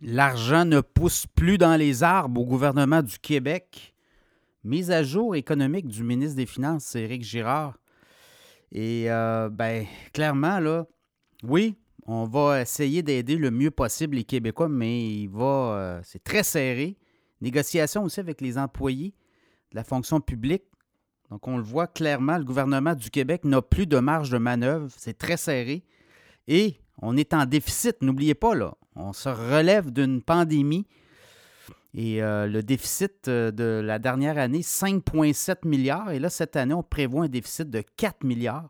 L'argent ne pousse plus dans les arbres au gouvernement du Québec. Mise à jour économique du ministre des Finances, Éric Girard. Et euh, ben, clairement, là, oui, on va essayer d'aider le mieux possible les Québécois, mais il va. Euh, c'est très serré. Négociation aussi avec les employés de la fonction publique. Donc, on le voit clairement, le gouvernement du Québec n'a plus de marge de manœuvre. C'est très serré. Et on est en déficit, n'oubliez pas, là. On se relève d'une pandémie. Et euh, le déficit euh, de la dernière année, 5,7 milliards. Et là, cette année, on prévoit un déficit de 4 milliards.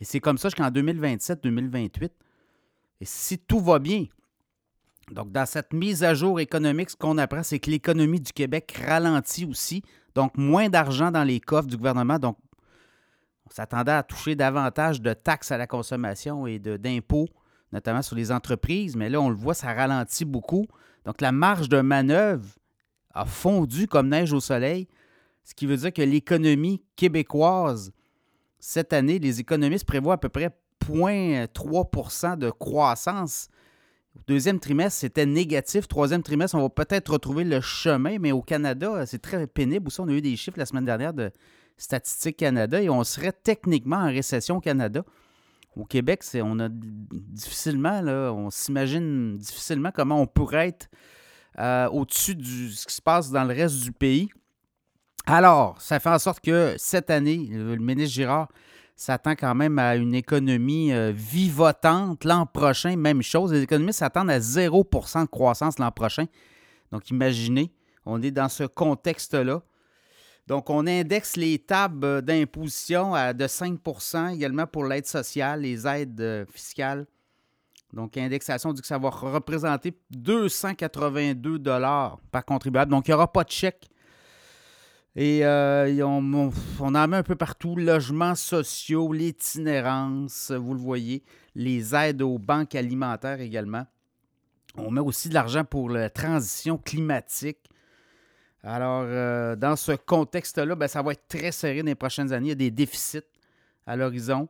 Et c'est comme ça jusqu'en 2027-2028. Et si tout va bien, donc dans cette mise à jour économique, ce qu'on apprend, c'est que l'économie du Québec ralentit aussi. Donc moins d'argent dans les coffres du gouvernement. Donc on s'attendait à toucher davantage de taxes à la consommation et d'impôts notamment sur les entreprises, mais là, on le voit, ça ralentit beaucoup. Donc, la marge de manœuvre a fondu comme neige au soleil, ce qui veut dire que l'économie québécoise, cette année, les économistes prévoient à peu près 0,3% de croissance. Au deuxième trimestre, c'était négatif. Troisième trimestre, on va peut-être retrouver le chemin, mais au Canada, c'est très pénible. Aussi, on a eu des chiffres la semaine dernière de Statistique Canada et on serait techniquement en récession au Canada. Au Québec, on a difficilement, on s'imagine difficilement comment on pourrait être euh, au-dessus de ce qui se passe dans le reste du pays. Alors, ça fait en sorte que cette année, le ministre Girard s'attend quand même à une économie euh, vivotante. L'an prochain, même chose. Les économistes s'attendent à 0% de croissance l'an prochain. Donc, imaginez, on est dans ce contexte-là. Donc, on indexe les tables d'imposition à de 5% également pour l'aide sociale, les aides euh, fiscales. Donc, indexation dit que ça va représenter 282 par contribuable. Donc, il n'y aura pas de chèque. Et euh, on, en met un peu partout. Logements sociaux, l'itinérance, vous le voyez. Les aides aux banques alimentaires également. On met aussi de l'argent pour la transition climatique. Alors, euh, dans ce contexte-là, ben, ça va être très serré dans les prochaines années. Il y a des déficits à l'horizon.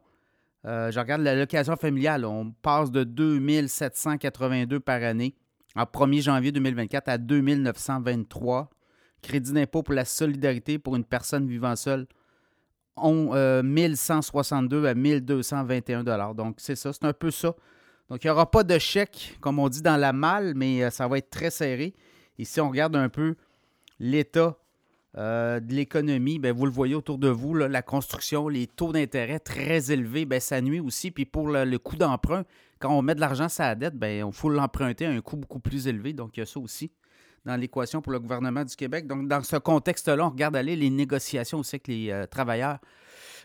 Euh, je regarde l'allocation familiale. On passe de 2782 par année en 1er janvier 2024 à 2923. Crédit d'impôt pour la solidarité pour une personne vivant seule, on, 1162 euh, à 1221 Donc, c'est ça, c'est un peu ça. Donc, il n'y aura pas de chèque, comme on dit dans la malle, mais ça va être très serré. Ici, on regarde un peu l'état euh, de l'économie, ben, vous le voyez autour de vous, la construction, les taux d'intérêt très élevés, ben, ça nuit aussi. Puis pour le, coût d'emprunt, quand on met de l'argent sur la dette, ben, il faut l'emprunter à un coût beaucoup plus élevé. Donc, il y a ça aussi dans l'équation pour le gouvernement du Québec. Donc, dans ce contexte-là, on regarde aller les négociations aussi avec les euh, travailleurs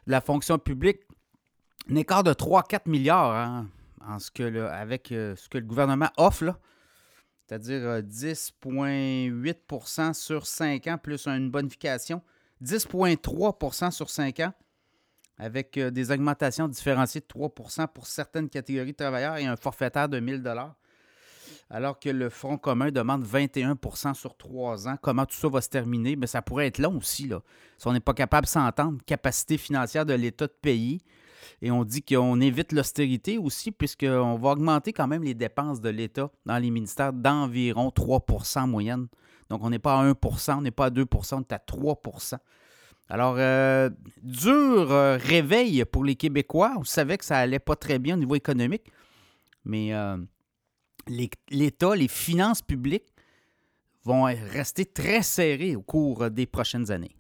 la fonction publique. Un écart de 3-4 milliards hein, avec euh, ce que le gouvernement offre. C'est-à-dire 10,8% sur 5 ans plus une bonification, 10,3% sur 5 ans, avec euh, des augmentations différenciées de 3% pour certaines catégories de travailleurs et un forfaitaire de 1000 alors que le Front commun demande 21% sur 3 ans. Comment tout ça va se terminer? Bien, ça pourrait être long aussi. Là. Si on n'est pas capable de s'entendre, capacité financière de l'État de pays, et on dit qu'on évite l'austérité aussi, puisqu'on va augmenter quand même les dépenses de l'État dans les ministères d'environ 3 en moyenne. Donc, on n'est pas à 1% on n'est pas à 2% on est à 3% alors, euh, dur euh, réveil pour les Québécois. On savait que ça allait pas très bien au niveau économique, mais euh, l'État, les finances publiques vont rester très serrées au cours des prochaines années.